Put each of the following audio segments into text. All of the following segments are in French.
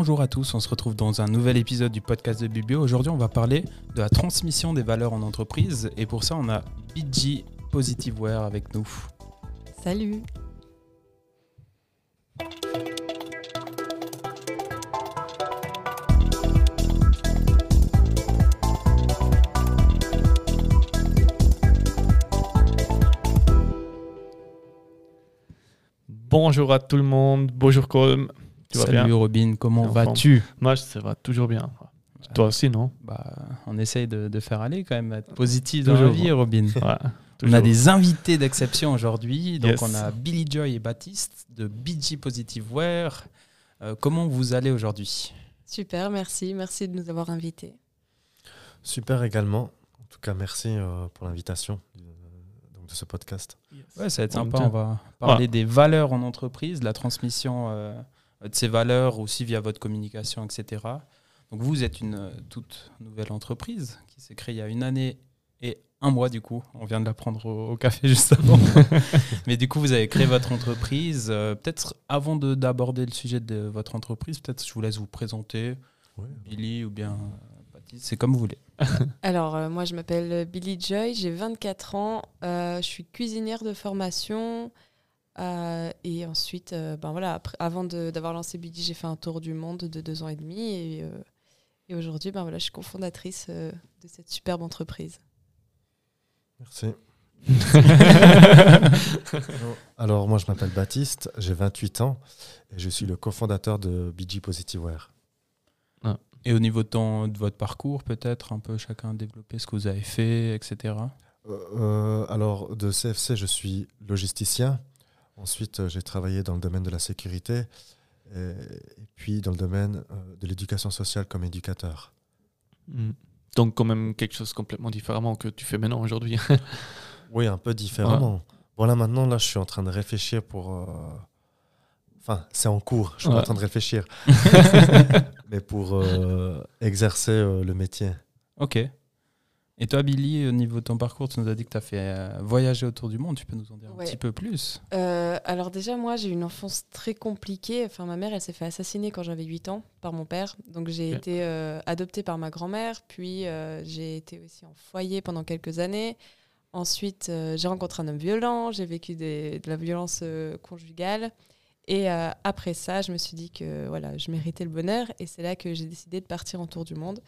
Bonjour à tous, on se retrouve dans un nouvel épisode du podcast de Bibio. Aujourd'hui, on va parler de la transmission des valeurs en entreprise et pour ça, on a BG Positiveware avec nous. Salut Bonjour à tout le monde, bonjour Colm. Tu vas Salut Robin, comment vas-tu? Moi, ça va toujours bien. Toi aussi, non? Bah, On essaye de, faire aller quand même, être positif dans la vie, Robin. on a des invités d'exception aujourd'hui. Donc, on a Billy Joy et Baptiste de BG Positive Wear. Euh, comment vous allez aujourd'hui? Super, merci. Merci de nous avoir invités. Super également. En tout cas, merci euh, pour l'invitation de ce podcast. Ouais, ça va être sympa. On va parler des valeurs en entreprise, la transmission euh, de ces valeurs aussi via votre communication, etc. Donc vous êtes une euh, toute nouvelle entreprise qui s'est créée il y a une année et un mois du coup. On vient de l'apprendre au, café juste avant. Mais du coup, vous avez créé votre entreprise. Euh, peut-être avant d'aborder le sujet de votre entreprise, peut-être je vous laisse vous présenter, Billy ou bien c'est comme vous voulez. Alors, euh, moi, je m'appelle Billy Joy, j'ai 24 ans, euh, je suis cuisinière de formation. Euh, et ensuite, ben voilà, après, avant d'avoir lancé Billy, j'ai fait un tour du monde de deux ans et demi. Et, et aujourd'hui, ben voilà, je suis cofondatrice de cette superbe entreprise. Merci. Alors, moi, je m'appelle Baptiste, j'ai 28 ans et je suis le cofondateur de BG Positiveware. Et au niveau de, de votre parcours, peut-être, un peu chacun développer ce que vous avez fait, etc. Euh, euh, alors, de CFC, je suis logisticien. Ensuite, euh, j'ai travaillé dans le domaine de la sécurité et, puis dans le domaine de l'éducation sociale comme éducateur. Hmm. Donc, quand même quelque chose complètement différemment que tu fais maintenant aujourd'hui. oui, un peu différemment. Voilà, maintenant, là, je suis en train de réfléchir pour Enfin, c'est en cours, je suis en train de réfléchir. Mais pour euh, exercer euh, le métier. Ok. Et toi, Billy, au niveau de ton parcours, tu nous as dit que tu as fait euh, voyager autour du monde. Tu peux nous en dire un petit peu plus? Alors déjà, moi, j'ai eu une enfance très compliquée. Enfin, ma mère, elle s'est fait assassiner quand j'avais 8 ans par mon père. Donc j'ai été adoptée par ma grand-mère. Puis j'ai été aussi en foyer pendant quelques années. Ensuite, j'ai rencontré un homme violent. J'ai vécu de la violence conjugale. Et euh, après ça, je me suis dit que voilà, je méritais le bonheur. Et c'est là que j'ai décidé de partir en tour du monde.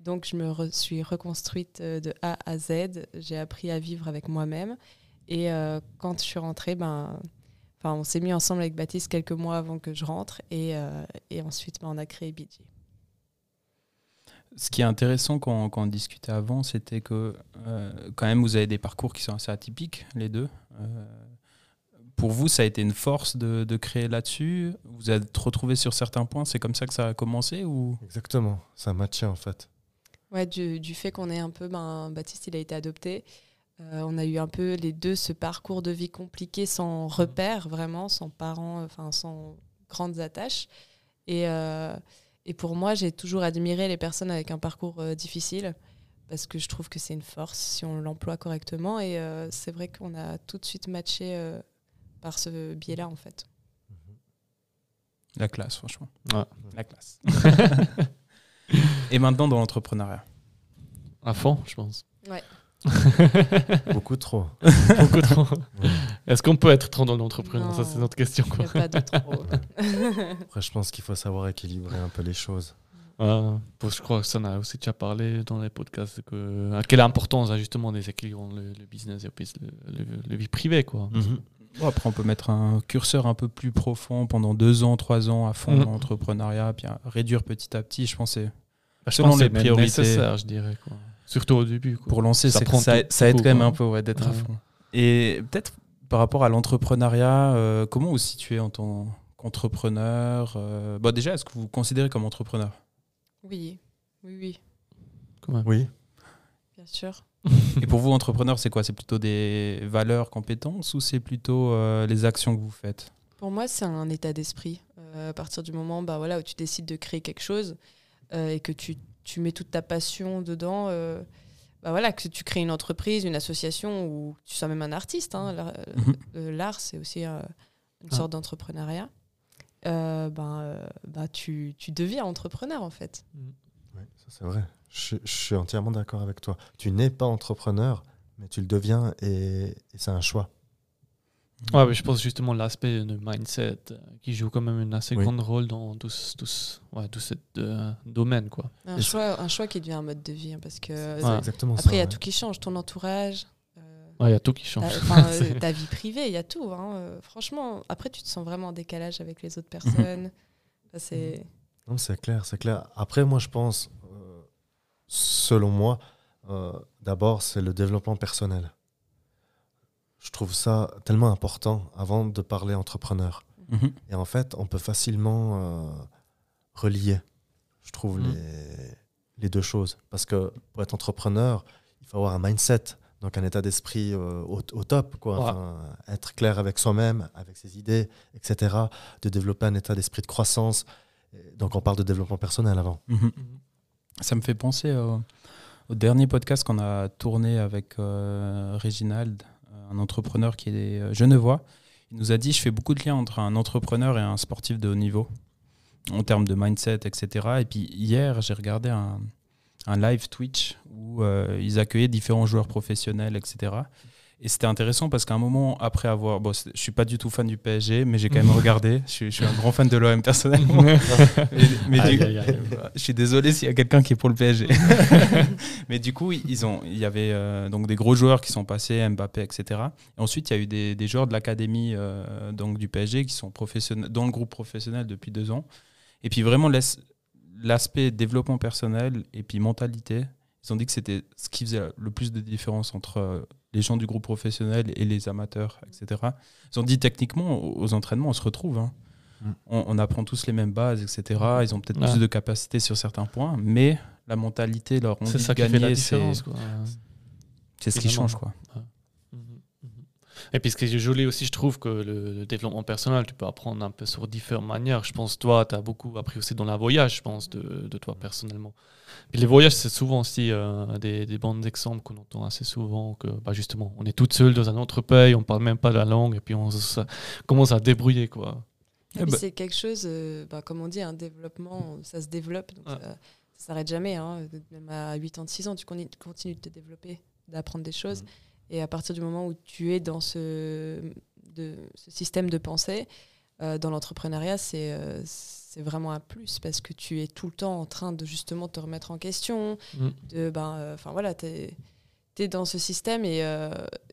Donc, je me suis reconstruite euh, de A à Z. J'ai appris à vivre avec moi-même. Et euh, quand je suis rentrée, ben, on s'est mis ensemble avec Baptiste quelques mois avant que je rentre. Et, et ensuite, ben, on a créé BG. Ce qui est intéressant quand, quand on discutait avant, c'était que quand même, vous avez des parcours qui sont assez atypiques, les deux pour vous, ça a été une force de, créer là-dessus Vous êtes retrouvé sur certains points C'est comme ça que ça a commencé ou? Exactement, ça matchait en fait. Ouais, du, fait qu'on est un peu, ben, Baptiste, il a été adopté. Euh, on a eu un peu les deux ce parcours de vie compliqué sans repère, vraiment, sans parents, enfin sans grandes attaches. Et, euh, et pour moi, j'ai toujours admiré les personnes avec un parcours euh, difficile parce que je trouve que c'est une force si on l'emploie correctement. Et c'est vrai qu'on a tout de suite matché par ce biais-là, en fait. La classe, franchement. La classe. Et maintenant, dans l'entrepreneuriat À fond, je pense. Ouais. Beaucoup trop. Beaucoup trop. Est-ce qu'on peut être trop dans l'entrepreneuriat? Ça, c'est notre question. Quoi. a pas de trop. Après, je pense qu'il faut savoir équilibrer un peu les choses. je crois que ça, on a aussi déjà parlé dans les podcasts. Que, à quelle importance, justement, des équilibres le, le business et le, le, vie privée. Quoi. Mhm après, on peut mettre un curseur un peu plus profond pendant deux ans, trois ans à fond mm. dans l'entrepreneuriat, puis réduire petit à petit. Je pense c'est bah, selon les priorités. nécessaire, je dirais. Quoi. Surtout au début. Pour lancer, ça, ça, ça, aide quand même un peu d'être à fond. Et peut-être par rapport à l'entrepreneuriat, euh, comment vous situez en tant qu'entrepreneur euh, bon, Déjà, est-ce que vous vous considérez comme entrepreneur? Oui, oui, oui. Comment? Oui. Bien sûr. Et pour vous, entrepreneur, c'est quoi? C'est plutôt des valeurs, compétences ou c'est plutôt euh, les actions que vous faites? Pour moi, c'est un état d'esprit. Euh, à partir du moment bah, voilà, où tu décides de créer quelque chose euh, et que tu, tu, mets toute ta passion dedans, bah, voilà, que tu crées une entreprise, une association ou tu sois même un artiste. Hein, mhm. L'art, c'est aussi une sorte ah. d'entrepreneuriat. euh, ben, euh, bah, tu, tu deviens entrepreneur en fait. C'est vrai. Je, je suis entièrement d'accord avec toi. Tu n'es pas entrepreneur, mais tu le deviens et, et c'est un choix. Ouais, mais je pense justement l'aspect de mindset euh, qui joue quand même une assez Oui. grande rôle dans tout, tout, ouais, tout ce euh, domaine. Quoi. Un Et choix, un choix qui devient un mode de vie hein, parce que C'est Ouais. exactement ça. après il y a ouais. tout qui change, ton entourage. euh, Ouais, Il y a tout qui ta, change. euh, ta vie privée, il y a tout. hein, euh, franchement, après, tu te sens vraiment en décalage avec les autres personnes. Ça, c'est... Non, c'est clair, c'est clair. Après, moi, je pense, euh, selon moi, euh, d'abord, c'est le développement personnel. Je trouve ça tellement important avant de parler entrepreneur. Mhm. Et en fait, on peut facilement euh, relier, je trouve, Mm. les, les deux choses. Parce que pour être entrepreneur, il faut avoir un mindset, donc un état d'esprit euh, au, au top, quoi. Ouais. Enfin, être clair avec soi-même, avec ses idées, etc. De développer un état d'esprit de croissance. Donc on parle de développement personnel avant. Mhm. Ça me fait penser au, dernier podcast qu'on a tourné avec euh, Réginald, euh, un entrepreneur qui est euh, genevois. Il nous a dit Je fais beaucoup de liens entre un entrepreneur et un sportif de haut niveau, en termes de mindset, etc. Et puis hier, j'ai regardé un, live Twitch où ils accueillaient différents joueurs professionnels, etc. Et c'était intéressant parce qu'à un moment, après avoir. Bon, je suis pas du tout fan du PSG, mais j'ai quand même regardé. Je suis, je suis un grand fan de l'OM personnellement. mais, du- aïe. je suis désolé s'il y a quelqu'un qui est pour le PSG. Mais du coup, ils ont, il y avait euh, donc des gros joueurs qui sont passés, Mbappé, etc. Et ensuite, il y a eu des, des joueurs de l'académie euh, donc du PSG qui sont professionnels, dans le groupe professionnel depuis deux ans. Et puis vraiment, l'as- l'aspect développement personnel et puis mentalité, ils ont dit que c'était ce qui faisait le plus de différence entre euh, les gens du groupe professionnel et les amateurs, etc. Ils ont dit techniquement, aux entraînements, on se retrouve. hein. Mm. On, on apprend tous les mêmes bases, etc. Ils ont peut-être Ouais. plus de capacité sur certains points, mais la mentalité, leur envie C'est ça de qui fait la gagner, c'est différence. c'est ce qui change. Quoi. Et puis ce qui est joli aussi, je trouve que le, le développement personnel, tu peux apprendre un peu sur différentes manières. Je pense, toi, tu as beaucoup appris aussi dans la voyage, je pense, de, de toi personnellement. Puis les voyages, c'est souvent aussi euh, des, des bons exemples qu'on entend assez souvent, que bah, justement, on est toute seule dans un autre pays, on parle même pas la langue, et puis on se- commence à débrouiller. Quoi. Et Eh ben- c'est quelque chose, euh, bah, comme on dit, un développement, ça se développe. Donc, Ouais. euh, ça s'arrête jamais. hein. Même à 8 ans, 6 ans, tu continues de te développer, d'apprendre des choses. Mm. Et à partir du moment où tu es dans ce, de, ce système de pensée, euh, dans l'entrepreneuriat, c'est euh, vraiment un plus parce que tu es tout le temps en train de justement te remettre en question. Mm. De, ben, euh, enfin voilà, tu es, dans ce système et euh,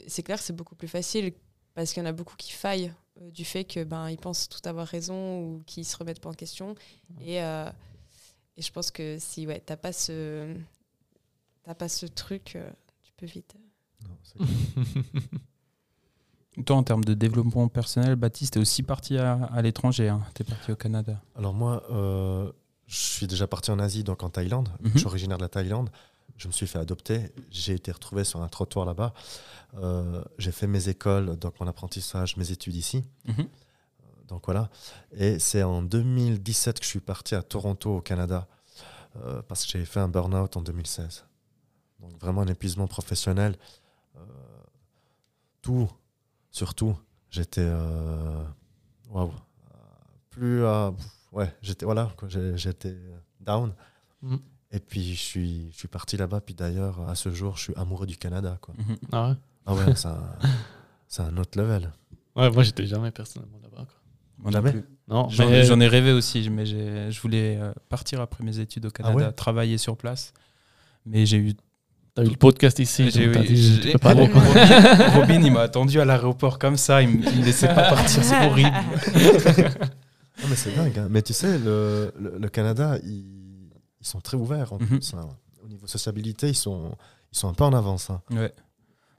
c'est clair que c'est beaucoup plus facile parce qu'il y en a beaucoup qui faillent du fait que ben ils pensent tout avoir raison ou qui se remettent pas en question et, euh, et je pense que si ouais t'as pas ce t'as pas ce truc tu peux vite Non. Toi, en termes de développement personnel, Baptiste, tu es aussi parti à, à l'étranger. Tu es parti au Canada. Alors moi, euh, je suis déjà parti en Asie, donc en Thaïlande. Mhm. Je suis originaire de la Thaïlande. Je me suis fait adopter. J'ai été retrouvé sur un trottoir là-bas. Euh, j'ai fait mes écoles, donc mon apprentissage, mes études ici. Mhm. Donc voilà. Et c'est en 2017 que je suis parti à Toronto, au Canada, euh, parce que j'ai fait un burn-out en 2016. Donc vraiment un épuisement professionnel. Euh, tout, surtout, j'étais. euh, Waouh. Plus à. Ouais, j'étais. Voilà, j'étais down. Mhm. Et puis je suis, je suis parti là-bas. Puis d'ailleurs, à ce jour, je suis amoureux du Canada. Quoi. Mhm. Ah ouais? Ah ouais, c'est un, c'est un autre level. Ouais, moi, j'étais jamais personnellement là-bas. Moi Jamais? plus. Non, J'en ai rêvé aussi, mais j'ai- je voulais euh, partir après mes études au Canada, ouais? travailler sur place. Mais j'ai eu. T'as eu le podcast ici. j'ai eu- dit, j'ai- tu peux pas aller. Robin, Robin, il m'a attendu à l'aéroport comme ça, il me, il me laissait pas partir, c'est horrible. Ah, mais c'est dingue. hein. Mais tu sais, le, le, le Canada, ils, ils sont très ouverts en Mhm. plus. hein. Au niveau sociabilité, ils sont, ils sont un peu en avance. hein. Ouais.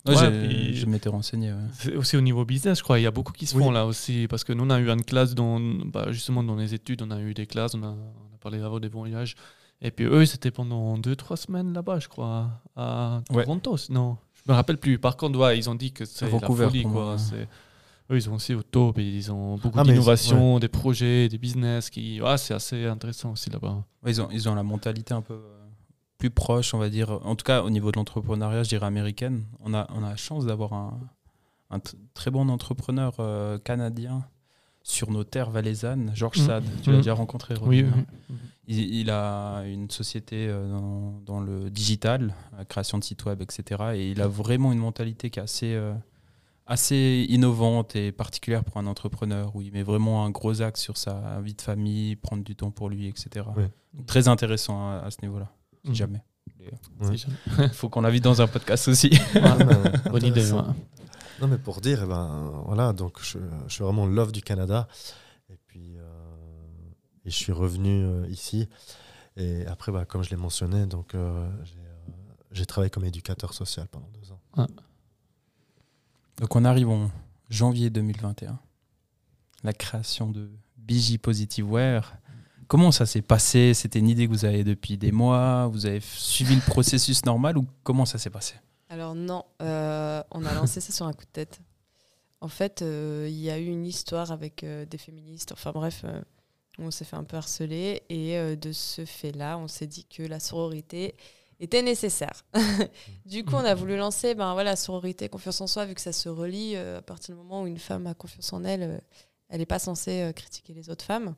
Je m'étais renseigné. ouais. C'est aussi au niveau business, je crois. Il y a beaucoup qui se Oui. font là aussi. Parce que nous, on a eu une classe, dans, bah, justement dans les études, on a eu des classes, on a, on a parlé avant des voyages. Et puis eux, c'était pendant 2-3 semaines là-bas, je crois, à Ouais. Toronto. Non, je me rappelle plus. Par contre, ouais, ils ont dit que c'est la folie. Quoi. Eux, ils ont aussi au top et ils ont beaucoup Ah, d'innovations, des projets, des business. qui ah, C'est assez intéressant aussi là-bas. Ouais, ils, ont, ils ont la mentalité un peu euh, plus proche, on va dire. En tout cas, au niveau de l'entrepreneuriat, je dirais américaine. On a, on a la chance d'avoir un, très bon entrepreneur euh, canadien sur nos terres valaisannes, Georges Mm. Sade. Tu l'as Mm. déjà rencontré, Oui, Robin, oui. hein il, il a une société euh, dans, dans le digital, la création de sites web, etc. Et il a vraiment une mentalité qui est assez, euh, assez innovante et particulière pour un entrepreneur, où il met vraiment un gros axe sur sa vie de famille, prendre du temps pour lui, etc. Donc, très intéressant à, à ce niveau-là, si Mm. jamais. Ouais. Jamais. Il faut qu'on l'invite dans un podcast aussi. Ah, mais Bonne idée. Non, mais pour dire, eh ben, voilà, donc je, suis vraiment love du Canada. Et puis, euh, je suis revenu euh, ici. Et après, bah, comme je l'ai mentionné, donc euh, j'ai, travaillé comme éducateur social pendant deux ans. Donc on arrive en janvier 2021. La création de BJ Positive Wear. Comment ça s'est passé? C'était une idée que vous avez depuis des mois? Vous avez suivi le processus normal ou comment ça s'est passé? Alors non, euh, on a lancé ça sur un coup de tête. En fait, euh, il y a eu une histoire avec euh, des féministes. Enfin bref, on s'est fait un peu harceler. Et de ce fait-là, on s'est dit que la sororité était nécessaire. du coup, on a voulu lancer ben, voilà, sororité, confiance en soi, vu que ça se relie. à partir du moment où une femme a confiance en elle, elle n'est pas censée critiquer les autres femmes.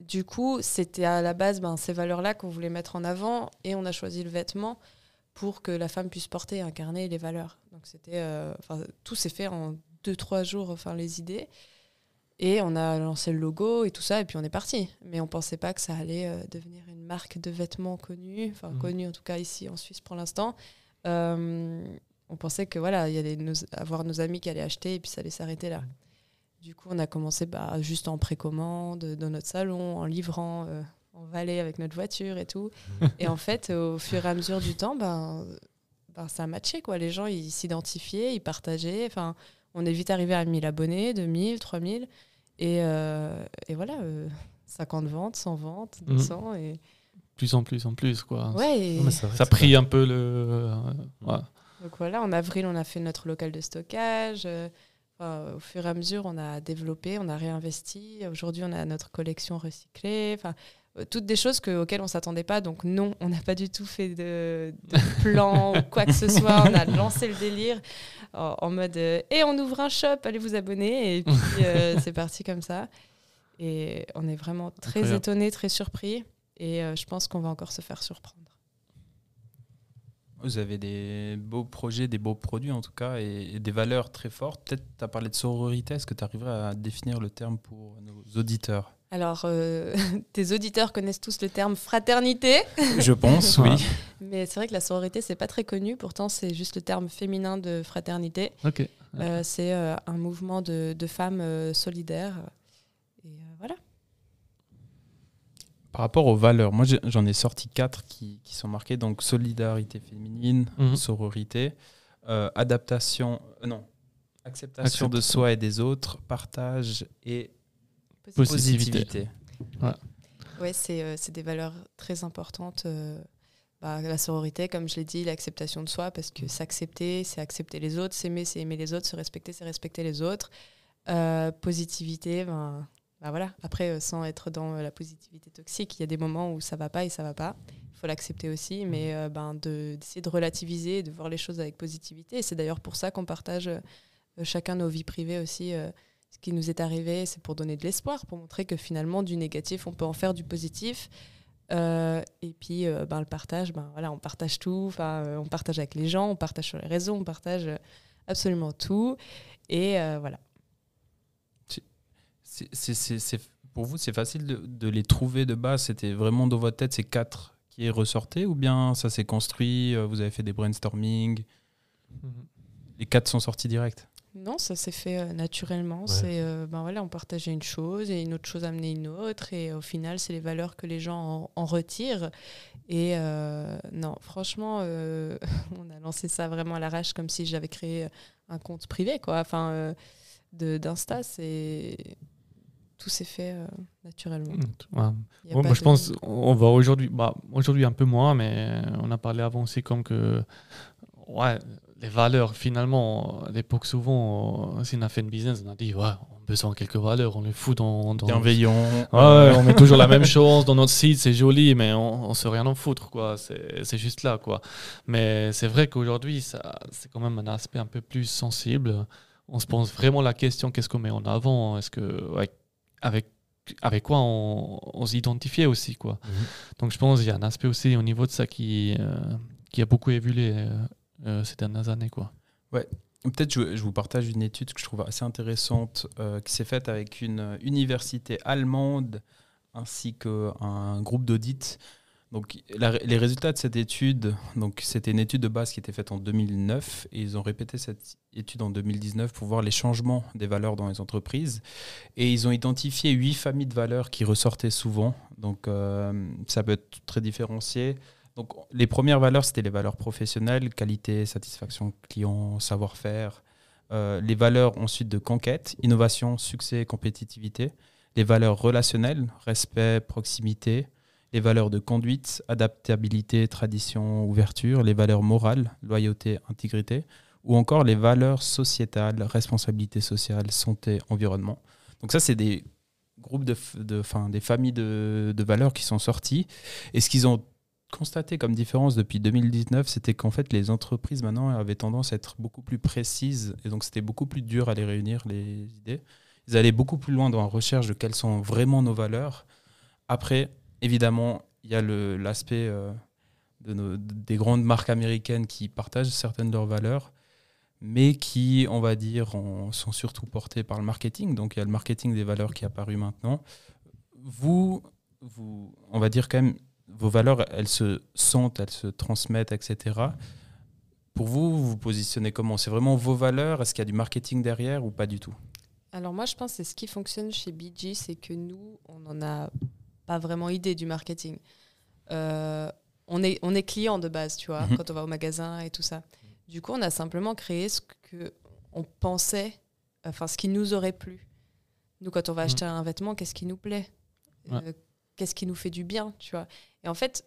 Du coup, c'était à la base ben, ces valeurs-là qu'on voulait mettre en avant. Et on a choisi le vêtement pour que la femme puisse porter et incarner les valeurs. Donc c'était, euh, tout s'est fait en deux trois jours, enfin les idées, et on a lancé le logo et tout ça, et puis on est parti. Mais on pensait pas que ça allait euh, devenir une marque de vêtements connue, enfin Mhm. connue en tout cas ici en Suisse pour l'instant. Euh, on pensait que voilà, il y allait nos, avoir nos amis qui allaient acheter et puis ça allait s'arrêter là. Du coup, on a commencé bah, juste en précommande, dans notre salon, en livrant euh, en Valais avec notre voiture et tout. et en fait, au fur et à mesure du temps, ben, ben, ça a matché. Quoi. Les gens, ils s'identifiaient, ils partageaient. Enfin, on est vite arrivé à 1000 abonnés, 2000, 3000. Et, euh, et voilà, euh, 50 ventes, 100 ventes, Mhm. 200. Et... Plus en plus en plus, quoi. Ouais, Non, Ça a que c'est pris un peu le. ouais. Donc voilà, en avril, on a fait notre local de stockage. euh, enfin, au fur et à mesure, on a développé, on a réinvesti. Aujourd'hui, on a notre collection recyclée. Enfin, toutes des choses que- auxquelles on s'attendait pas. Donc non, on n'a pas du tout fait de, de plan ou quoi que ce soit. On a lancé le délire en, en mode euh, et on ouvre un shop, allez vous abonner. Et puis euh, c'est parti comme ça. Et on est vraiment très Incroyable. étonnés, très surpris. Et euh, je pense qu'on va encore se faire surprendre. Vous avez des beaux projets, des beaux produits en tout cas, et, et des valeurs très fortes. Peut-être tu as parlé de sororité. Est-ce que tu arriverais à définir le terme pour nos auditeurs? Alors, euh, tes auditeurs connaissent tous le terme fraternité, Je pense, oui. Mais c'est vrai que la sororité, c'est pas très connu. Pourtant, c'est juste le terme féminin de fraternité. Ok. Euh, c'est euh, un mouvement de, de femmes euh, solidaires. Et euh, voilà. Par rapport aux valeurs, moi j'en ai sorti quatre qui, qui sont marquées. Donc solidarité féminine, Mhm. sororité, euh, adaptation, euh, non, acceptation de soi et des autres, partage et Positivité. positivité. Ouais, c'est euh, c'est des valeurs très importantes. euh, bah, la sororité, comme je l'ai dit, l'acceptation de soi, parce que s'accepter, c'est accepter les autres, s'aimer, c'est aimer les autres, se respecter, c'est respecter les autres. Euh, positivité, ben, ben voilà. Après, euh, sans être dans euh, la positivité toxique, il y a des moments où ça va pas et ça va pas. Il faut l'accepter aussi, mais euh, ben, de- d'essayer de relativiser, et de voir les choses avec positivité. Et c'est d'ailleurs pour ça qu'on partage euh, chacun nos vies privées aussi. Ce qui nous est arrivé, c'est pour donner de l'espoir, pour montrer que finalement, du négatif, on peut en faire du positif. Euh, et puis, euh, ben, le partage, ben, voilà, on partage tout. Enfin, euh, on partage avec les gens, on partage sur les réseaux, on partage euh, absolument tout. Et euh, voilà. C'est- c'est- c'est- c'est- pour vous, c'est facile de, de les trouver de base? C'était vraiment dans votre tête ces quatre qui ressortaient ou bien ça s'est construit Vous avez fait des brainstorming? Mhm. Les quatre sont sortis direct? Non, ça s'est fait euh, naturellement. C'est, euh, ben voilà, on partageait une chose et une autre chose amenait une autre. Et au final, c'est les valeurs que les gens en, en retirent. Et euh, non, franchement, euh, on a lancé ça vraiment à l'arrache comme si j'avais créé un compte privé, quoi. Enfin, euh, de- d'Insta, c'est. Tout s'est fait euh, naturellement. Ouais. Ouais, moi, je de- pense on va aujourd'hui, bah, aujourd'hui un peu moins, mais on a parlé avant aussi comme que, ouais, les valeurs, finalement, à l'époque, souvent, si on a fait une business, on a dit, ouais, on a besoin de quelques valeurs, on les fout dans. dans... Bienveillant. Ouais, on met toujours la même chose dans notre site, c'est joli, mais on, on sait rien en foutre, quoi. C'est juste là, quoi. Mais c'est vrai qu'aujourd'hui, c'est quand même un aspect un peu plus sensible on se pose vraiment la question qu'est-ce qu'on met en avant? Est-ce que avec avec quoi on, on s'identifiait aussi quoi? Mhm. Donc je pense qu'il y a un aspect aussi au niveau de ça qui euh, qui a beaucoup évolué euh, euh, ces dernières années quoi. Ouais. Peut-être je, je, vous partage une étude que je trouve assez intéressante qui s'est faite avec une université allemande ainsi qu'un groupe d'audit les résultats de cette étude, c'était une étude de base qui était faite en 2009 et ils ont répété cette étude en 2019 pour voir les changements des valeurs dans les entreprises et ils ont identifié huit familles de valeurs qui ressortaient souvent. Donc, euh, ça peut être très différencié. Donc, les premières valeurs, c'était les valeurs professionnelles, qualité, satisfaction client, savoir-faire. Euh, les valeurs ensuite de conquête, innovation, succès, compétitivité. Les valeurs relationnelles, respect, proximité les valeurs de conduite, adaptabilité, tradition, ouverture, les valeurs morales, loyauté, intégrité, ou encore les valeurs sociétales, responsabilité sociale, santé, environnement. Donc ça, c'est des groupes de, de des familles de, de, valeurs qui sont sorties. Et ce qu'ils ont constaté comme différence depuis 2019, c'était qu'en fait, les entreprises maintenant avaient tendance à être beaucoup plus précises, et donc c'était beaucoup plus dur à les réunir, les idées. Ils allaient beaucoup plus loin dans la recherche de quelles sont vraiment nos valeurs. Après, évidemment, il y a l'aspect euh, de des grandes marques américaines qui partagent certaines de leurs valeurs, mais qui, on va dire, sont surtout portées par le marketing. Donc il y a le marketing des valeurs qui est apparu maintenant. Vous, vous, on va dire quand même, vos valeurs, elles se sentent, elles se transmettent, etc. Pour vous, vous vous positionnez comment? C'est vraiment vos valeurs? Est-ce qu'il y a du marketing derrière ou pas du tout? Alors moi, je pense que ce qui fonctionne chez BG, c'est que nous, on en a pas vraiment idée du marketing. Euh, on, est, on est client de base, tu vois, mhm. quand on va au magasin et tout ça. Du coup, on a simplement créé ce que on pensait, enfin, ce qui nous aurait plu. Nous, quand on va mhm. acheter un vêtement, qu'est-ce qui nous plaît? Euh, Qu'est-ce qui nous fait du bien, tu vois Et en fait,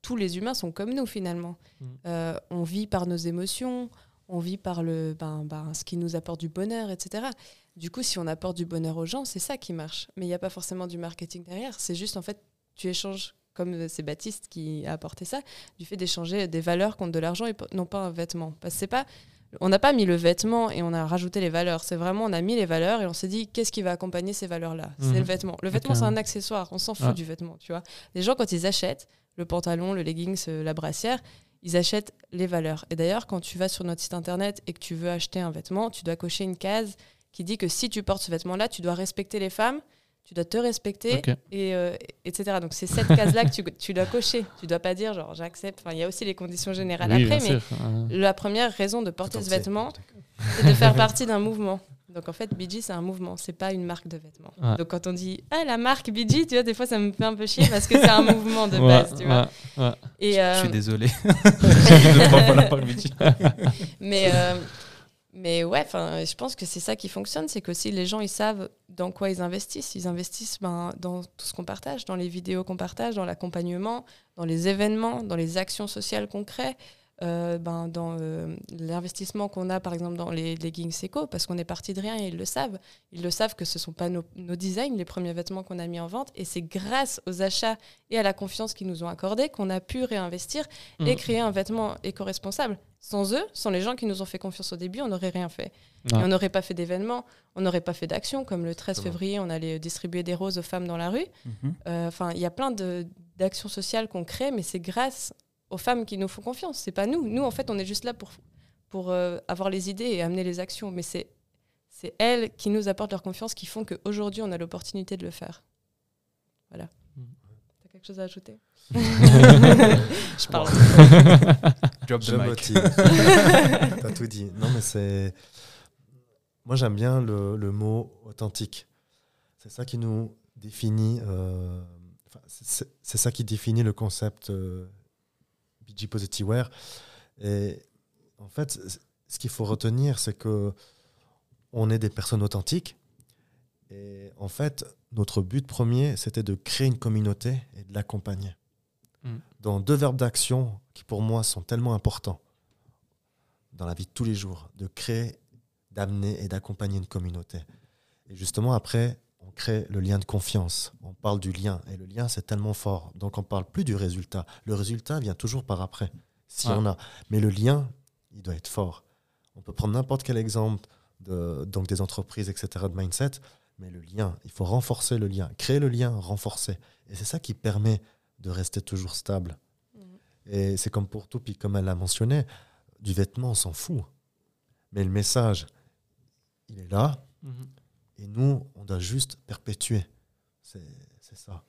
tous les humains sont comme nous, finalement. Mhm. Euh, on vit par nos émotions, on vit par le, ben, ben, ce qui nous apporte du bonheur, etc. Du coup, si on apporte du bonheur aux gens, c'est ça qui marche. Mais il n'y a pas forcément du marketing derrière. C'est juste, en fait, tu échanges, comme euh, c'est Baptiste qui a apporté ça, du fait d'échanger des valeurs contre de l'argent et non pas un vêtement. Parce que c'est pas. On n'a pas mis le vêtement et on a rajouté les valeurs. C'est vraiment, on a mis les valeurs et on s'est dit, qu'est-ce qui va accompagner ces valeurs-là? C'est le mhm. vêtement. Le vêtement, c'est un accessoire. On s'en fout du vêtement, tu vois. Les gens, quand ils achètent le pantalon, le leggings, euh, la brassière, ils achètent les valeurs. Et d'ailleurs, quand tu vas sur notre site internet et que tu veux acheter un vêtement, tu dois cocher une case qui dit que si tu portes ce vêtement-là, tu dois respecter les femmes, tu dois te respecter, et, euh, etc. Donc c'est cette case-là que tu, tu, dois cocher. Tu dois pas dire genre j'accepte. Enfin, il y a aussi les conditions générales après, mais la première raison de porter ce vêtement, c'est de faire partie d'un mouvement. Donc en fait, BG, c'est un mouvement, c'est pas une marque de vêtements. Donc quand on dit ah la marque BG, tu vois, des fois ça me fait un peu chier parce que c'est un mouvement de base, tu vois. Et, Je suis euh, désolé. je Mais euh, mais ouais, je pense que c'est ça qui fonctionne, c'est que si les gens ils savent dans quoi ils investissent, ils investissent ben, dans tout ce qu'on partage, dans les vidéos qu'on partage, dans l'accompagnement, dans les événements, dans les actions sociales crée. Euh, ben, dans euh, l'investissement qu'on a par exemple dans les leggings éco parce qu'on est parti de rien et ils le savent. Ils le savent que ce ne sont pas nos, nos, designs, les premiers vêtements qu'on a mis en vente et c'est grâce aux achats et à la confiance qu'ils nous ont accordé qu'on a pu réinvestir et mmh. créer un vêtement éco-responsable. Sans eux, sans les gens qui nous ont fait confiance au début, on n'aurait rien fait. Et on n'aurait pas fait d'événements, on n'aurait pas fait d'actions comme le 13 février, on allait distribuer des roses aux femmes dans la rue. Mmh. Euh, enfin, il y a plein d'actions sociales qu'on crée, mais c'est grâce aux femmes qui nous font confiance. C'est pas nous. Nous, en fait, on est juste là pour, pour euh, avoir les idées et amener les actions. Mais c'est, c'est elles qui nous apportent leur confiance qui font qu'aujourd'hui, on a l'opportunité de le faire. Voilà. Mm. T'as quelque chose à ajouter? Je parle. Drop the mic. T'as tout dit. Non, mais c'est. Moi, j'aime bien le, le, mot authentique. C'est ça qui nous définit. Euh... c'est, ça qui définit le concept euh, PG Positive Wear. Et en fait, ce qu'il faut retenir, c'est que on est des personnes authentiques. Et en fait, notre but premier, c'était de créer une communauté et de l'accompagner. Mm. Dans deux verbes d'action qui, pour moi, sont tellement importants dans la vie de tous les jours, de créer, d'amener et d'accompagner une communauté. Et justement, après, on crée le lien de confiance. On parle du lien. Et le lien, c'est tellement fort. Donc, on ne parle plus du résultat. Le résultat vient toujours par après, si on a. Mais le lien, il doit être fort. On peut prendre n'importe quel exemple de, donc des entreprises, etc., de mindset, mais le lien, il faut renforcer le lien, créer le lien, renforcer. Et c'est ça qui permet de rester toujours stable. Mhm. Et c'est comme pour tout, puis comme elle l'a mentionné, du vêtement, on s'en fout. Mais le message, il est là, Mhm. Et nous, on doit juste perpétuer. C'est c'est ça.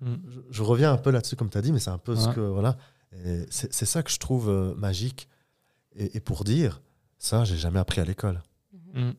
Mhm. Je, je reviens un peu là-dessus, comme tu as dit, mais c'est un peu ce que. Voilà. C'est ça que je trouve euh, magique. Et, et pour dire, ça, j'ai jamais appris à l'école. Mhm.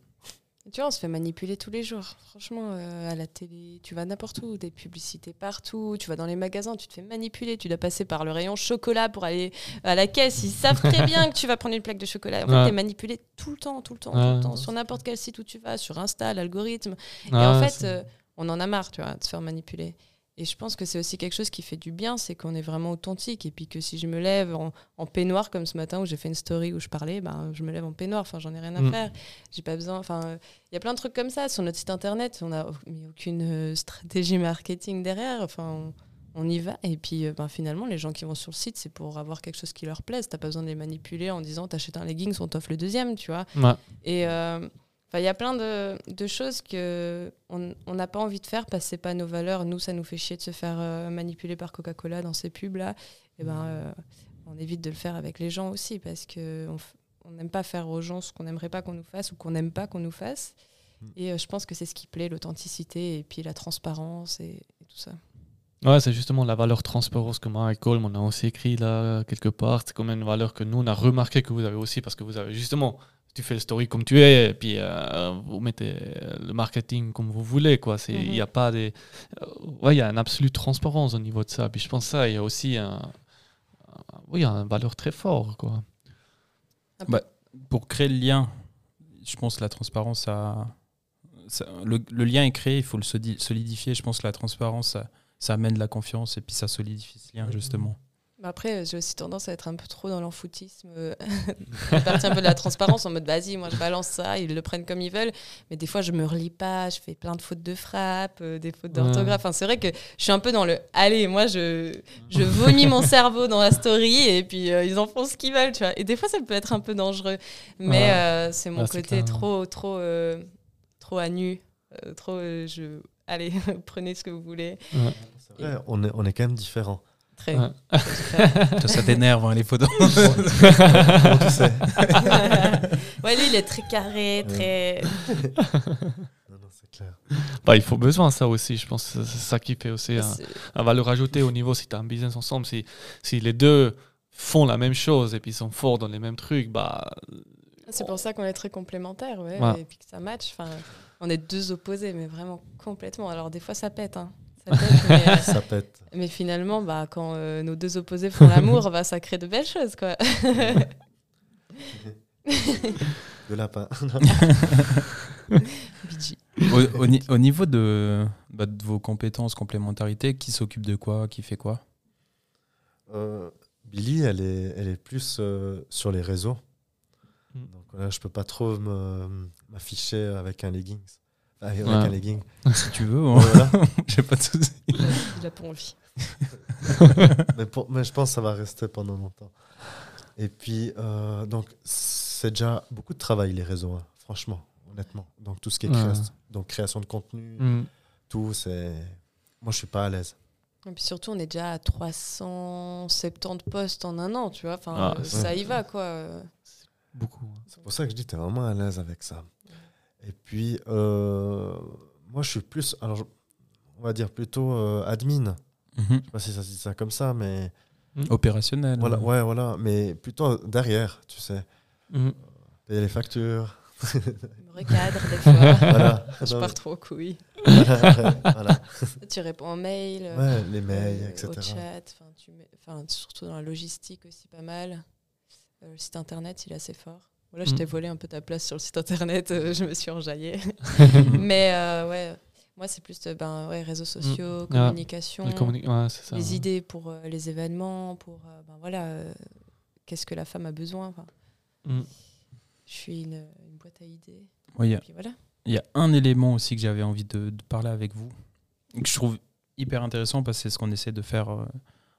Tu vois, on se fait manipuler tous les jours. Franchement, euh, à la télé, tu vas n'importe où, des publicités partout, tu vas dans les magasins, tu te fais manipuler, tu dois passer par le rayon chocolat pour aller à la caisse. Ils savent très bien que tu vas prendre une plaque de chocolat. En fait, Ouais. t'es manipulé tout le temps, tout le temps, tout le temps. Sur n'importe quel site où tu vas, sur Insta, l'algorithme. Et en fait, euh, on en a marre, tu vois, de se faire manipuler. Et je pense que c'est aussi quelque chose qui fait du bien, c'est qu'on est vraiment authentique. Et puis que si je me lève en, en peignoir comme ce matin où j'ai fait une story où je parlais, ben, je me lève en peignoir. Enfin, j'en ai rien à Mm. faire. J'ai pas besoin. Enfin, euh, il y a plein de trucs comme ça sur notre site internet. On n'a mis aucune euh, stratégie marketing derrière. Enfin, on, on y va. Et puis, euh, ben, finalement, les gens qui vont sur le site, c'est pour avoir quelque chose qui leur plaise. T'as pas besoin de les manipuler en disant t'achètes un leggings, on t'offre le deuxième, tu vois. Ouais. Et euh, enfin, il y a plein de, de choses que on n'a pas envie de faire parce que c'est pas nos valeurs. Nous, ça nous fait chier de se faire euh, manipuler par Coca-Cola dans ces pubs là. Et ben, euh, on évite de le faire avec les gens aussi parce que on n'aime pas faire aux gens ce qu'on n'aimerait pas qu'on nous fasse ou qu'on n'aime pas qu'on nous fasse. Mm. Et euh, je pense que c'est ce qui plaît, l'authenticité et puis la transparence et, et tout ça. Ouais, c'est justement la valeur transparence que et Colm, on a aussi écrit là quelque part. C'est quand même une valeur que nous, on a remarqué que vous avez aussi parce que vous avez justement, tu fais le story comme tu es et puis euh, vous mettez le marketing comme vous voulez. quoi. C'est- Il Mhm. n'y a pas des. euh, ouais, il y a une absolue transparence au niveau de ça. Puis je pense ça, il y a aussi un. un- Oui, une valeur très forte. Quoi. Bah, pour créer le lien, je pense que la transparence, ça, ça- le, le lien est créé, il faut le solidifier. Je pense que la transparence, ça, ça amène de la confiance et puis ça solidifie ce lien, justement. Après, j'ai aussi tendance à être un peu trop dans l'enfoutisme, euh, partie un peu de la transparence, en mode vas-y, moi je balance ça, ils le prennent comme ils veulent. Mais des fois, je me relis pas, je fais plein de fautes de frappe, euh, des fautes d'orthographe. Enfin, c'est vrai que je suis un peu dans le allez, moi je, je vomis mon cerveau dans la story et puis euh, ils en font ce qu'ils veulent, tu vois. Et des fois, ça peut être un peu dangereux. Mais Ouais. euh, c'est mon c'est côté clair. trop, trop, euh, trop à nu. euh, trop, euh, je. Allez, prenez ce que vous voulez. Vrai, on est, on est quand même différents. Très. Ouais. Toi, ça t'énerve, hein, les photos. Comment tu sais ouais, lui, il est très carré, très. Non, non, c'est clair. Bah, il faut besoin de ça aussi. Je pense que c'est ça qui fait aussi un, un valeur ajoutée au niveau si tu as un business ensemble. Si, si les deux font la même chose et puis sont forts dans les mêmes trucs, bah. C'est pour ça qu'on est très complémentaires, ouais, Ouais. et puis que ça match. Enfin, on est deux opposés, mais vraiment complètement. Alors des fois, ça pète, hein. Ça pète, mais, euh, Ça pète. mais finalement, bah, quand euh, nos deux opposés font l'amour, bah, ça crée de belles choses, quoi. Le lapin. Au, au ni- au niveau de, bah, de vos compétences, complémentarités, qui s'occupe de quoi, qui fait quoi? Euh, Billy, elle est, elle est plus euh, sur les réseaux. Mm. Donc voilà, je peux pas trop m'afficher avec un leggings. Avec un legging. Si tu veux, hein. Voilà. j'ai pas de soucis. Il a pas envie. mais, pour- mais je pense que ça va rester pendant longtemps. Et puis, euh, donc, c'est déjà beaucoup de travail, les réseaux, hein, franchement, honnêtement. Donc, tout ce qui est Ouais. création, donc, création de contenu, hmm. tout, c'est. Moi, je suis pas à l'aise. Et puis surtout, on est déjà à 370 postes en un an, tu vois. Enfin, Ah, euh, ça y va, quoi. Beaucoup. hein. C'est pour ça que je dis, tu es vraiment à l'aise avec ça. Et puis, euh, moi, je suis plus, alors, je- on va dire plutôt euh, admin. Mhm. Je sais pas si ça se dit ça comme ça, mais Opérationnel. voilà, euh. ouais, voilà, mais plutôt derrière, tu sais, Hmm. Ah. payer les factures. je me recadre des fois. voilà. je pars trop aux couilles. voilà. Tu réponds en mail. euh, Ouais, les mails, euh, etc. Au chat, enfin, tu mets- enfin, surtout dans la logistique aussi pas mal. Euh, le site internet, il est assez fort. Voilà, je Mm. t'ai volé un peu ta place sur le site internet, euh, je me suis enjaillée. Mais euh, ouais, moi c'est plus euh, ben, ouais, réseaux sociaux, Ah, communication, Les communi- ouais, c'est ça. les idées pour euh, les événements, pour euh, ben, voilà, euh, qu'est-ce que la femme a besoin. Hmm. Je suis une, une boîte à idées. Il y Et a- puis voilà. Il y a un élément aussi que j'avais envie de, de parler avec vous, que je trouve hyper intéressant parce que c'est ce qu'on essaie de faire euh,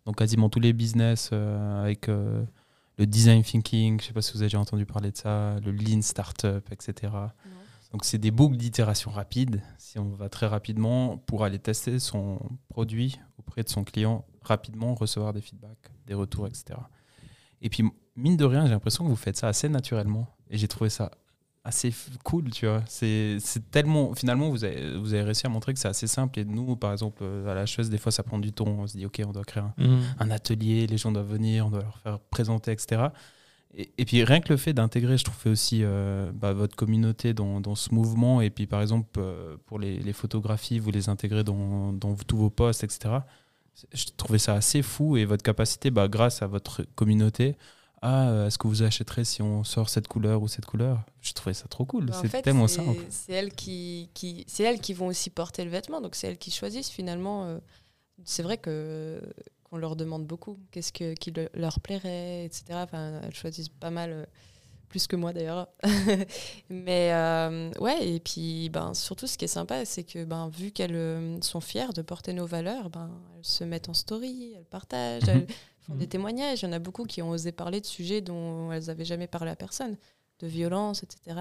dans quasiment tous les business euh, avec euh, le design thinking, je ne sais pas si vous avez déjà entendu parler de ça, le lean startup, etc. Donc c'est des boucles d'itération rapides, si on va très rapidement, pour aller tester son produit auprès de son client rapidement, recevoir des feedbacks, des retours, etc. Et puis, mine de rien, j'ai l'impression que vous faites ça assez naturellement. Et j'ai trouvé ça assez cool, tu vois. C'est tellement. Finalement, vous avez, vous avez réussi à montrer que c'est assez simple. Et nous, par exemple, à la chose, des fois, ça prend du temps. On se dit, OK, on doit créer un, mmh. atelier, les gens doivent venir, on doit leur faire présenter, etc. Et, puis, rien que le fait d'intégrer, je trouve aussi euh, bah, votre communauté dans, dans, ce mouvement. Et puis, par exemple, euh, pour les, les, photographies, vous les intégrez dans, dans tous vos posts, etc. Je trouvais ça assez fou. Et votre capacité, bah, grâce à votre communauté, ah, euh, est-ce que vous achèterez si on sort cette couleur ou cette couleur? Je trouvais ça trop cool. Bah, c'est tellement simple. C'est elles qui, qui c'est elles qui vont aussi porter le vêtement, donc c'est elles qui choisissent finalement. Euh, c'est vrai que qu'on leur demande beaucoup, qu'est-ce que, qui leur plairait, etc. Enfin, elles choisissent pas mal, euh, plus que moi d'ailleurs. Mais ouais, et puis ben, surtout ce qui est sympa, c'est que ben, vu qu'elles sont fières de porter nos valeurs, ben, elles se mettent en story, elles partagent. Mhm font des mhm. témoignages. Il y en a beaucoup qui ont osé parler de sujets dont elles n'avaient jamais parlé à personne, de violence, etc.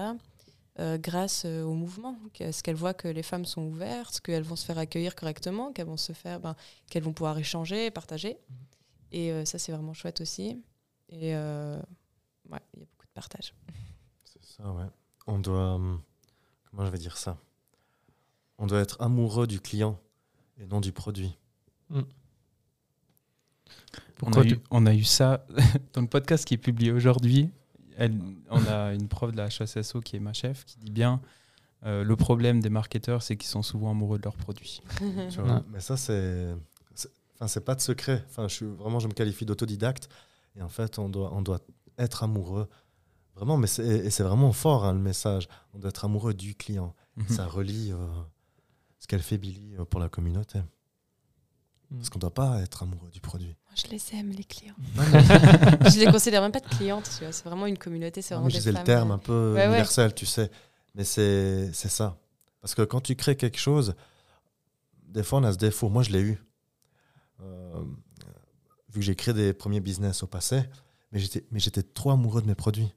Euh, grâce euh, au mouvement, ce qu'elles voient que les femmes sont ouvertes, qu'elles vont se faire accueillir correctement, qu'elles vont se faire, ben, qu'elles vont pouvoir échanger, partager. Mhm. Et euh, ça, c'est vraiment chouette aussi. Et ouais, il y a beaucoup de partage. C'est ça, ouais. On doit, hum, comment je vais dire ça? On doit être amoureux du client et non du produit. Mm on, a eu, ça dans le podcast qui est publié aujourd'hui. On a une prof de la HSSO qui est ma chef qui dit bien euh, le problème des marketeurs, c'est qu'ils sont souvent amoureux de leurs produits. Mais ça, c'est. Enfin, c'est pas de secret. Enfin, je suis, vraiment, je me qualifie d'autodidacte. Et en fait, on doit, on doit être amoureux. Vraiment, mais et c'est vraiment fort hein, le message. On doit être amoureux du client. Mhm. Ça relie euh, ce qu'elle fait Billy euh, pour la communauté. Parce qu'on ne doit pas être amoureux du produit. je les aime, les clients. je les considère même pas de clientes, c'est vraiment une communauté. C'est vraiment je disais le terme euh, un peu universel, tu sais. Mais c'est ça. Parce que quand tu crées quelque chose, des fois on a ce défaut. Moi, je l'ai eu. Euh, vu que j'ai créé des premiers business au passé, mais j'étais trop amoureux de mes produits.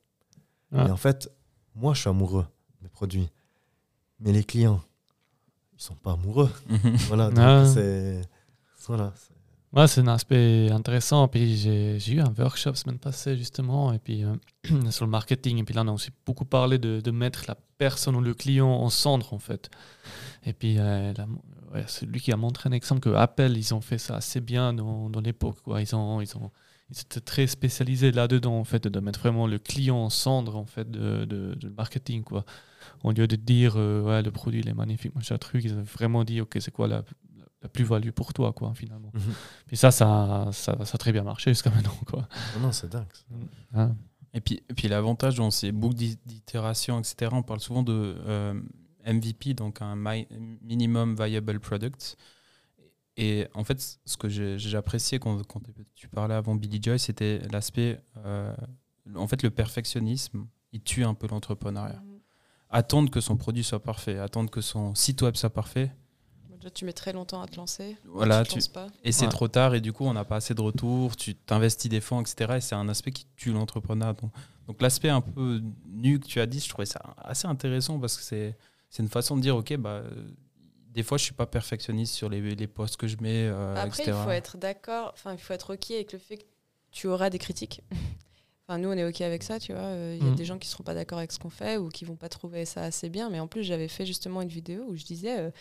Et en fait, moi, je suis amoureux de mes produits. Mais les clients, ils sont pas amoureux. Voilà, donc ah. c'est voilà. C'est un aspect intéressant. Puis j'ai eu un workshop semaine passée, justement, et puis euh, sur le marketing. Et puis là, on a aussi beaucoup parlé de, mettre la personne ou le client en centre, en fait. Et puis, euh, lui qui a montré un exemple que Apple, ils ont fait ça assez bien dans, dans l'époque. Ils ont, ils ont ils étaient très spécialisés là-dedans, en fait, de mettre vraiment le client en centre, en fait, de, de marketing, quoi. Au lieu de dire, euh, ouais, le produit, il est magnifique, machin truc, ils ont vraiment dit, OK, c'est quoi la, plus-value pour toi, quoi, finalement. Mhm. Puis ça, ça, ça, ça, a très bien marché jusqu'à maintenant, quoi. Non, c'est dingue. Hein. Et puis, et puis l'avantage dans ces boucles d'itération, etc., on parle souvent de euh, MVP, donc un minimum viable product. Et en fait, ce que j'ai apprécié quand, quand, tu parlais avant Billy Joy, c'était l'aspect, euh, en fait, le perfectionnisme, il tue un peu l'entrepreneuriat. Mhm. Attendre que son produit soit parfait, attendre que son site web soit parfait, tu mets très longtemps à te lancer. Voilà, tu, et c'est trop tard et du coup on n'a pas assez de retours, tu t'investis des fonds, etc. Et c'est un aspect qui tue l'entrepreneur. Donc, donc l'aspect un peu nu que tu as dit, je trouvais ça assez intéressant parce que c'est une façon de dire, ok, bah, des fois je suis pas perfectionniste sur les, les posts que je mets, euh, Après, il faut être d'accord, enfin il faut être ok avec le fait que tu auras des critiques. Enfin, nous, on est OK avec ça, tu vois. Euh, il y a mm. des gens qui ne seront pas d'accord avec ce qu'on fait ou qui vont pas trouver ça assez bien. Mais en plus, j'avais fait justement une vidéo où je disais, euh,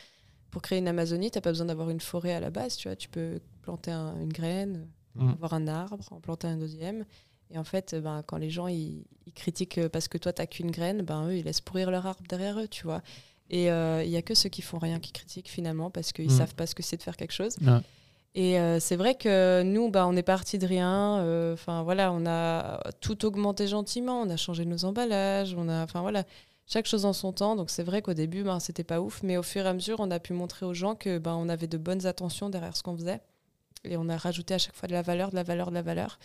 pour créer une Amazonie, tu n'as pas besoin d'avoir une forêt à la base, tu vois. Tu peux planter une graine, mm. avoir un arbre, en planter un deuxième. Et en fait, ben, quand les gens ils, critiquent parce que toi, tu n'as qu'une graine, ben, eux, ils laissent pourrir leur arbre derrière eux, tu vois. Et euh, il n'y a que ceux qui font rien qui critiquent finalement parce qu'ils ne mm. savent pas ce que c'est de faire quelque chose. Et euh, c'est vrai que nous, bah, on est parti de rien. Euh, enfin voilà, on a tout augmenté gentiment. On a changé nos emballages. On a, enfin voilà, chaque chose en son temps. Donc c'est vrai qu'au début, ben, c'était pas ouf, mais au fur et à mesure, on a pu montrer aux gens que ben, on avait de bonnes attentions derrière ce qu'on faisait. Et on a rajouté à chaque fois de la valeur, de la valeur, de la valeur.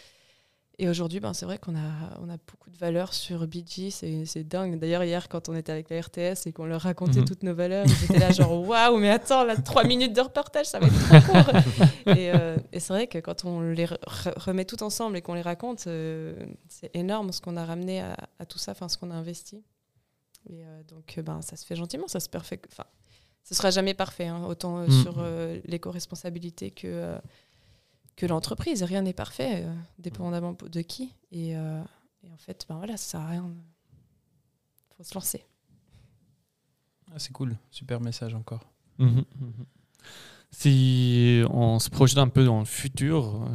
Et aujourd'hui, ben, c'est vrai qu'on a, on a beaucoup de valeurs sur BG, c'est dingue. D'ailleurs, hier, quand on était avec la RTS et qu'on leur racontait mhm. toutes nos valeurs, étaient là genre waouh, mais attends, là, trois minutes de reportage, ça va être trop court. Euh, et, c'est vrai que quand on les remet tout ensemble et qu'on les raconte, euh, c'est énorme ce qu'on a ramené à, tout ça, enfin ce qu'on a investi. Et euh, donc, ben, ça se fait gentiment, ça se. Enfin, ce sera jamais parfait, hein, autant mhm. sur l'éco-responsabilité que que l'entreprise. Rien n'est parfait, euh, dépendamment de qui. Et, euh, en fait, ben voilà, ça sert à rien. Il faut se lancer. Ah, c'est cool, super message encore. Mhm, mhm. Si on se projette un peu dans le futur, euh,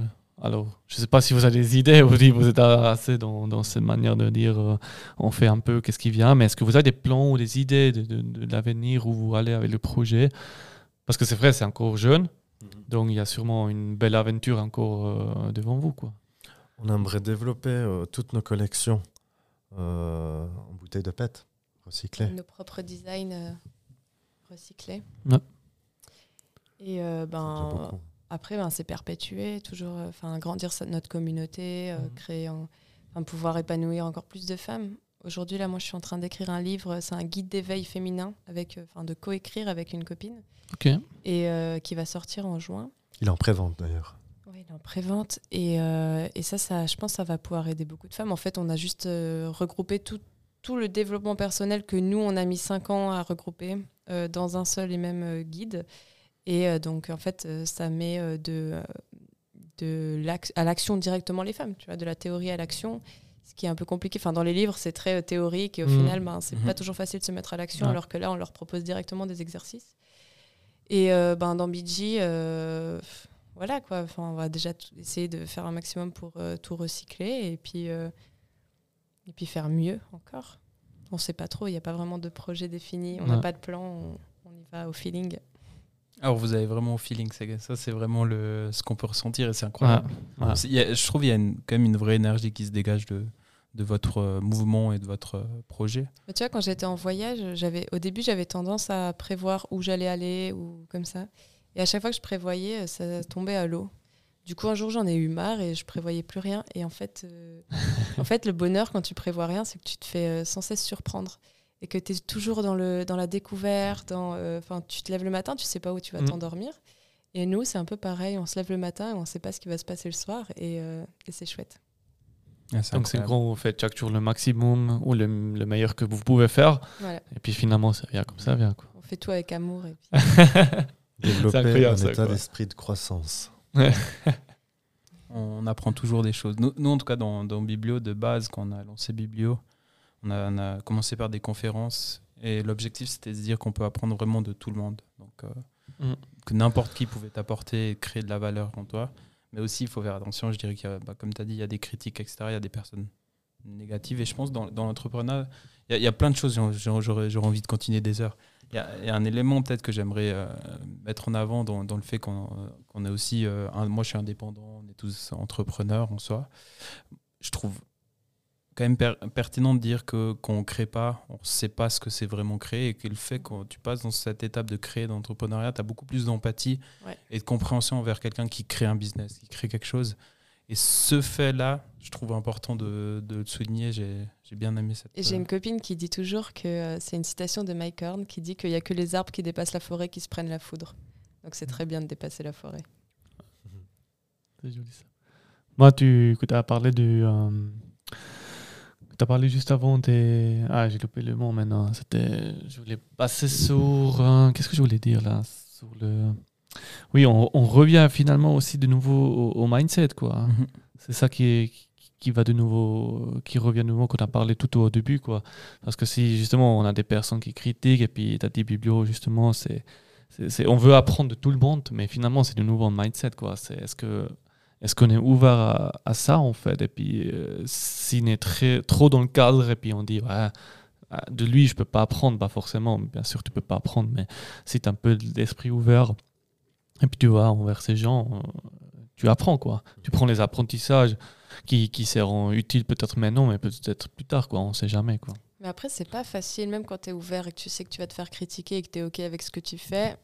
alors je ne sais pas si vous avez des idées ou si vous êtes assez dans, dans cette manière de dire on fait un peu qu'est-ce qui vient, mais est-ce que vous avez des plans ou des idées de, de, de l'avenir où vous allez avec le projet? Parce que c'est vrai, c'est encore jeune, Mhm. Donc il y a sûrement une belle aventure encore euh, devant vous. Quoi. On aimerait développer euh, toutes nos collections euh, en bouteilles de PET recyclées. Nos propres designs recyclés. Et ben, après, ben, c'est perpétuer, toujours enfin grandir notre communauté, mhm. créer, pouvoir épanouir encore plus de femmes. Aujourd'hui, là, moi, je suis en train d'écrire un livre. C'est un guide d'éveil féminin, avec, enfin, de coécrire avec une copine. Et euh, qui va sortir en juin. Il est en pré-vente d'ailleurs. Oui, il est en pré-vente. Et, euh, et, ça, ça, je pense que ça va pouvoir aider beaucoup de femmes. En fait, on a juste euh, regroupé tout, tout, le développement personnel que nous, on a mis cinq ans à regrouper dans un seul et même guide. Et donc, en fait, ça met de, de à l'action directement les femmes, tu vois, de la théorie à l'action ce qui est un peu compliqué. Enfin, dans les livres, c'est très théorique et au mmh. final, ben, c'est mmh. pas toujours facile de se mettre à l'action, alors que là, on leur propose directement des exercices. Et euh, ben, dans BG, euh, voilà quoi. Enfin, on va déjà essayer de faire un maximum pour euh, tout recycler et puis, et puis faire mieux encore. On ne sait pas trop, il n'y a pas vraiment de projet défini, on n'a pas de plan, on, y va au feeling. Alors vous avez vraiment au feeling, ça c'est vraiment le, ce qu'on peut ressentir et c'est incroyable. je trouve qu'il y a quand même une vraie énergie qui se dégage de, de votre euh, mouvement et de votre euh, projet Tu vois, quand j'étais en voyage, j'avais au début, j'avais tendance à prévoir où j'allais aller ou comme ça. Et à chaque fois que je prévoyais, ça tombait à l'eau. Du coup, un jour, j'en ai eu marre et je prévoyais plus rien. Et en fait, euh, en fait le bonheur, quand tu prévois rien, c'est que tu te fais sans cesse surprendre. Et que tu es toujours dans, le, dans la découverte. Enfin, tu te lèves le matin, tu sais pas où tu vas mm. t'endormir. Et nous, c'est un peu pareil. On se lève le matin et on ne sait pas ce qui va se passer le soir. et c'est chouette. Ah, Donc c'est gros, vous faites chaque jour le maximum ou le, le meilleur que vous pouvez faire. Et puis finalement, ça vient comme ça vient. Quoi. On fait tout avec amour. Et Développer un état d'esprit de croissance. on apprend toujours des choses. Nous, nous en tout cas, dans, dans, Biblio, de base, quand on a lancé Biblio, on a, on a commencé par des conférences. Et l'objectif, c'était de se dire qu'on peut apprendre vraiment de tout le monde. Donc, euh, mm. que n'importe qui pouvait t'apporter et créer de la valeur en toi. Mais aussi, il faut faire attention. Je dirais qu'il y a, bah, comme tu as dit, il y a des critiques, etc. Il y a des personnes négatives. Et je pense dans, dans l'entrepreneuriat, il, y, a plein de choses. J'aurais envie de continuer des heures. Il y a, un élément peut-être que j'aimerais euh, mettre en avant dans, dans le fait qu'on est aussi. Euh, moi, je suis indépendant, on est tous entrepreneurs en soi. Je trouve quand même pertinent de dire que qu'on ne crée pas, on ne sait pas ce que c'est vraiment créer et que le fait que tu passes dans cette étape de créer d'entrepreneuriat, tu as beaucoup plus d'empathie et de compréhension envers quelqu'un qui crée un business, qui crée quelque chose. Et ce fait-là, je trouve important de, de le souligner. J'ai bien aimé cette. Et j'ai une copine qui dit toujours que euh, c'est une citation de Mike Horn qui dit qu'il n'y a que les arbres qui dépassent la forêt qui se prennent la foudre. Donc c'est très bien de dépasser la forêt. C'est joli ça. Moi, tu as parlé du. Euh, tu as parlé juste avant des. Ah, j'ai loupé le mot maintenant. C'était. Je voulais passer sur. Euh, qu'est-ce que je voulais dire là Sur le. Oui, on, on revient finalement aussi de nouveau au, mindset, quoi. Mhm. C'est ça qui, est, qui va de nouveau, qui revient de nouveau qu'on a parlé tout au début, quoi. Parce que si justement on a des personnes qui critiquent et puis tu as des biblios, justement, c'est, on veut apprendre de tout le monde, mais finalement c'est de nouveau un mindset, quoi. C'est est-ce que est-ce qu'on est ouvert à, ça en fait? Et puis euh, s'il est très, trop dans le cadre et puis on dit ouais, euh, de lui je peux pas apprendre, pas forcément, bien sûr tu peux pas apprendre, mais si tu as un peu d'esprit ouvert et puis tu vois envers ces gens, euh, tu apprends quoi. Tu prends les apprentissages qui, qui seront utiles peut-être maintenant, mais peut-être plus tard quoi, on sait jamais quoi. Mais après c'est pas facile, même quand tu es ouvert et que tu sais que tu vas te faire critiquer et que tu es ok avec ce que tu fais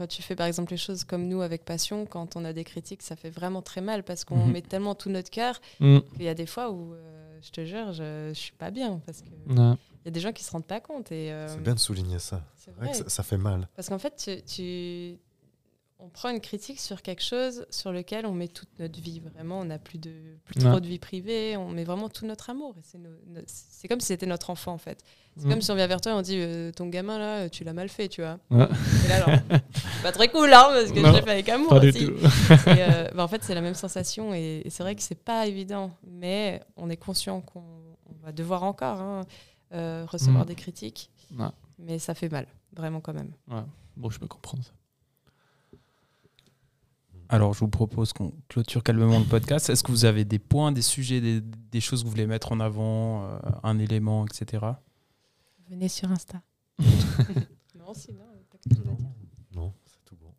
quand tu fais par exemple les choses comme nous avec passion, quand on a des critiques, ça fait vraiment très mal parce qu'on Mhm. met tellement tout notre cœur Mm. qu'il y a des fois où, euh, je te jure, je, je suis pas bien parce que Ouais. il y a des gens qui se rendent pas compte et euh, C'est bien de souligner ça. c'est vrai vrai. que ça, ça fait mal. Parce qu'en fait, tu, tu- on prend une critique sur quelque chose sur lequel on met toute notre vie. Vraiment, on n'a plus, de, plus Ouais. trop de vie privée. On met vraiment tout notre amour. Et c'est, c'est comme si c'était notre enfant, en fait. C'est Mm. comme si on vient vers toi et on dit euh, Ton gamin, là, tu l'as mal fait, tu vois. Ouais. Et là, alors, pas très cool, hein, parce que Non, je l'ai fait avec amour Pas du aussi. tout. Et, euh, bah, en fait, c'est la même sensation. Et, et c'est vrai que c'est pas évident. Mais on est conscient qu'on on va devoir encore hein, euh, recevoir Mm. des critiques. Ouais. Mais ça fait mal, vraiment, quand même. Bon, je peux comprendre ça. Alors, je vous propose qu'on clôture calmement le podcast. Est-ce que vous avez des points, des sujets, des, des choses que vous voulez mettre en avant, euh, un élément, etc. Venez sur Insta. non, sinon, t'as quelque chose à dire Non, c'est tout bon.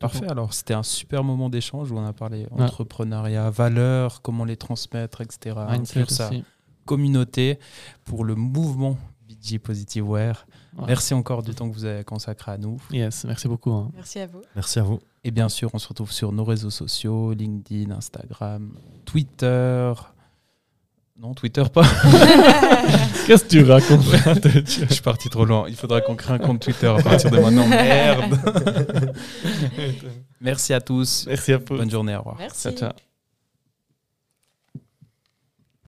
Parfait. Alors, c'était un super moment d'échange où on a parlé Ouais. entrepreneuriat, valeurs, comment les transmettre, etc. Inclure sa aussi. communauté pour le mouvement BG Positive Wear. Ouais. Merci encore du temps que vous avez consacré à nous. Yes, merci beaucoup. hein. Merci à vous. Merci à vous. Et bien sûr, on se retrouve sur nos réseaux sociaux, LinkedIn, Instagram, Twitter. Non, Twitter pas. Qu'est-ce que tu racontes Je suis parti trop loin. Il faudra qu'on crée un compte Twitter à partir de maintenant. Merde. Merci à tous. Merci à vous. Bonne journée. Au revoir. Merci. Ciao, ciao.